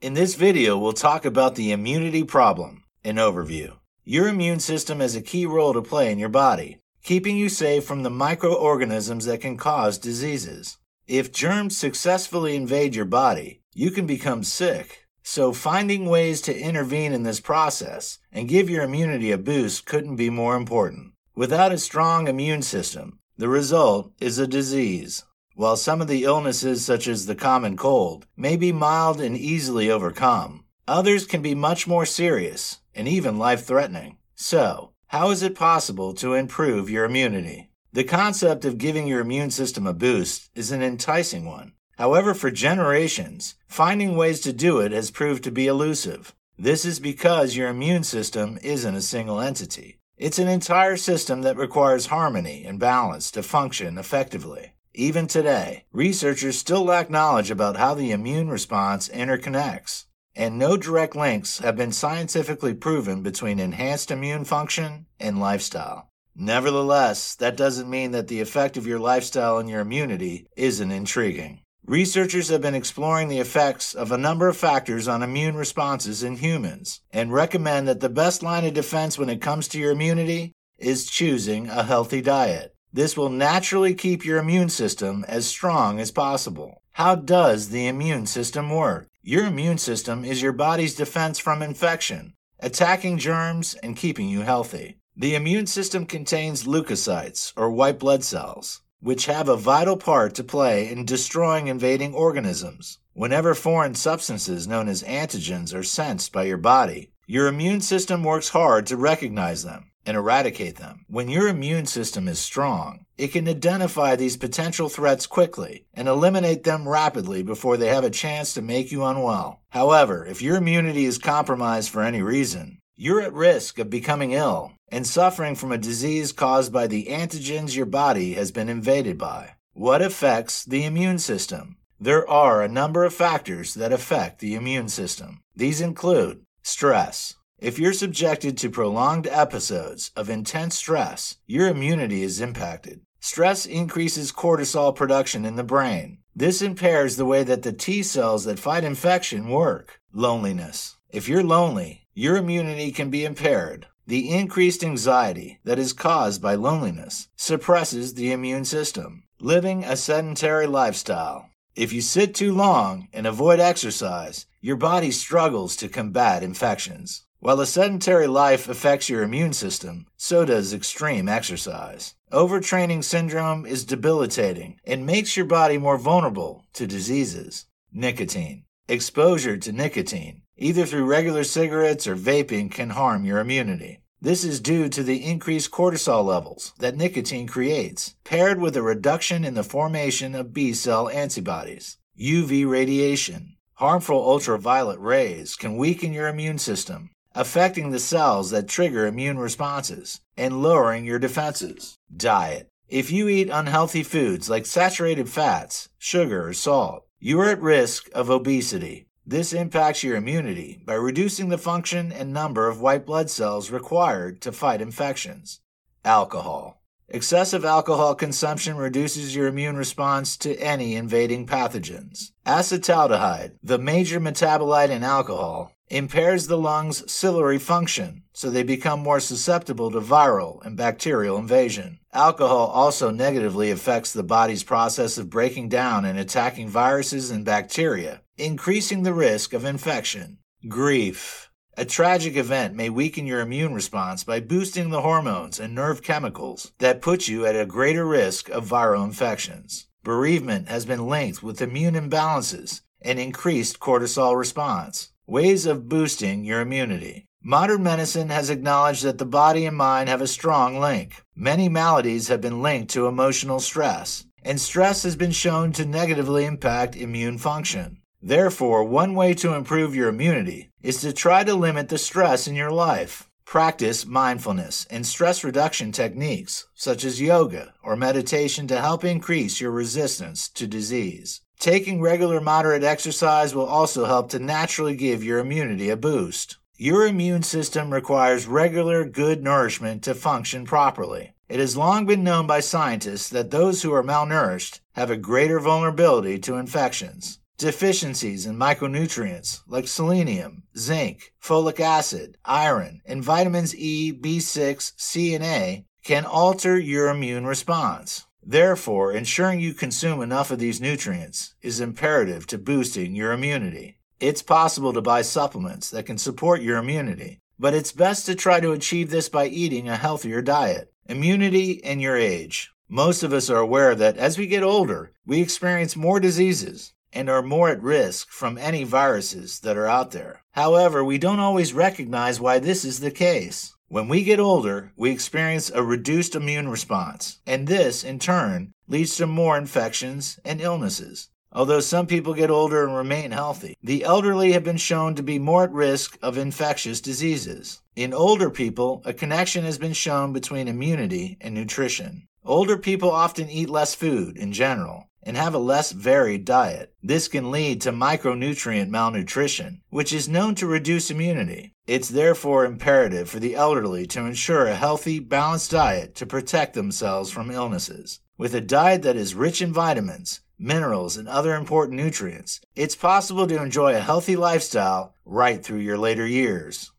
In this video, we'll talk about the immunity problem, an overview. Your immune system has a key role to play in your body, keeping you safe from the microorganisms that can cause diseases. If germs successfully invade your body, you can become sick. So, finding ways to intervene in this process and give your immunity a boost couldn't be more important. Without a strong immune system, the result is a disease. While some of the illnesses, such as the common cold, may be mild and easily overcome, others can be much more serious and even life threatening. So, how is it possible to improve your immunity? The concept of giving your immune system a boost is an enticing one. However, for generations, finding ways to do it has proved to be elusive. This is because your immune system isn't a single entity. It's an entire system that requires harmony and balance to function effectively. Even today, researchers still lack knowledge about how the immune response interconnects, and no direct links have been scientifically proven between enhanced immune function and lifestyle. Nevertheless, that doesn't mean that the effect of your lifestyle on your immunity isn't intriguing. Researchers have been exploring the effects of a number of factors on immune responses in humans and recommend that the best line of defense when it comes to your immunity is choosing a healthy diet. This will naturally keep your immune system as strong as possible. How does the immune system work? Your immune system is your body's defense from infection, attacking germs and keeping you healthy. The immune system contains leukocytes, or white blood cells which have a vital part to play in destroying invading organisms. Whenever foreign substances known as antigens are sensed by your body, your immune system works hard to recognize them and eradicate them. When your immune system is strong, it can identify these potential threats quickly and eliminate them rapidly before they have a chance to make you unwell. However, if your immunity is compromised for any reason, you're at risk of becoming ill and suffering from a disease caused by the antigens your body has been invaded by. What affects the immune system? There are a number of factors that affect the immune system. These include stress. If you're subjected to prolonged episodes of intense stress, your immunity is impacted. Stress increases cortisol production in the brain. This impairs the way that the T cells that fight infection work. Loneliness. If you're lonely, your immunity can be impaired. The increased anxiety that is caused by loneliness suppresses the immune system. Living a sedentary lifestyle. If you sit too long and avoid exercise, your body struggles to combat infections. While a sedentary life affects your immune system, so does extreme exercise. Overtraining syndrome is debilitating and makes your body more vulnerable to diseases. Nicotine. Exposure to nicotine either through regular cigarettes or vaping, can harm your immunity. This is due to the increased cortisol levels that nicotine creates, paired with a reduction in the formation of B cell antibodies. UV radiation. Harmful ultraviolet rays can weaken your immune system, affecting the cells that trigger immune responses and lowering your defenses. Diet. If you eat unhealthy foods like saturated fats, sugar, or salt, you are at risk of obesity, this impacts your immunity by reducing the function and number of white blood cells required to fight infections. Alcohol. Excessive alcohol consumption reduces your immune response to any invading pathogens. Acetaldehyde, the major metabolite in alcohol, impairs the lungs' ciliary function, so they become more susceptible to viral and bacterial invasion. Alcohol also negatively affects the body's process of breaking down and attacking viruses and bacteria, increasing the risk of infection. Grief. A tragic event may weaken your immune response by boosting the hormones and nerve chemicals that put you at a greater risk of viral infections. Bereavement has been linked with immune imbalances and increased cortisol response. Ways of boosting your immunity. Modern medicine has acknowledged that the body and mind have a strong link. Many maladies have been linked to emotional stress, and stress has been shown to negatively impact immune function. Therefore, one way to improve your immunity is to try to limit the stress in your life. Practice mindfulness and stress reduction techniques, such as yoga or meditation, to help increase your resistance to disease. Taking regular moderate exercise will also help to naturally give your immunity a boost. Your immune system requires regular good nourishment to function properly. It has long been known by scientists that those who are malnourished have a greater vulnerability to infections. Deficiencies in micronutrients like selenium, zinc, folic acid, iron, and vitamins E, B6, C, and A can alter your immune response. Therefore, ensuring you consume enough of these nutrients is imperative to boosting your immunity. It's possible to buy supplements that can support your immunity, but it's best to try to achieve this by eating a healthier diet. Immunity and your age. Most of us are aware that as we get older, we experience more diseases and are more at risk from any viruses that are out there. However, we don't always recognize why this is the case. When we get older, we experience a reduced immune response, and this, in turn, leads to more infections and illnesses. Although some people get older and remain healthy, the elderly have been shown to be more at risk of infectious diseases. In older people, a connection has been shown between immunity and nutrition. Older people often eat less food in general, and have a less varied diet. This can lead to micronutrient malnutrition, which is known to reduce immunity. It's therefore imperative for the elderly to ensure a healthy, balanced diet to protect themselves from illnesses. With a diet that is rich in vitamins, minerals, and other important nutrients, it's possible to enjoy a healthy lifestyle right through your later years.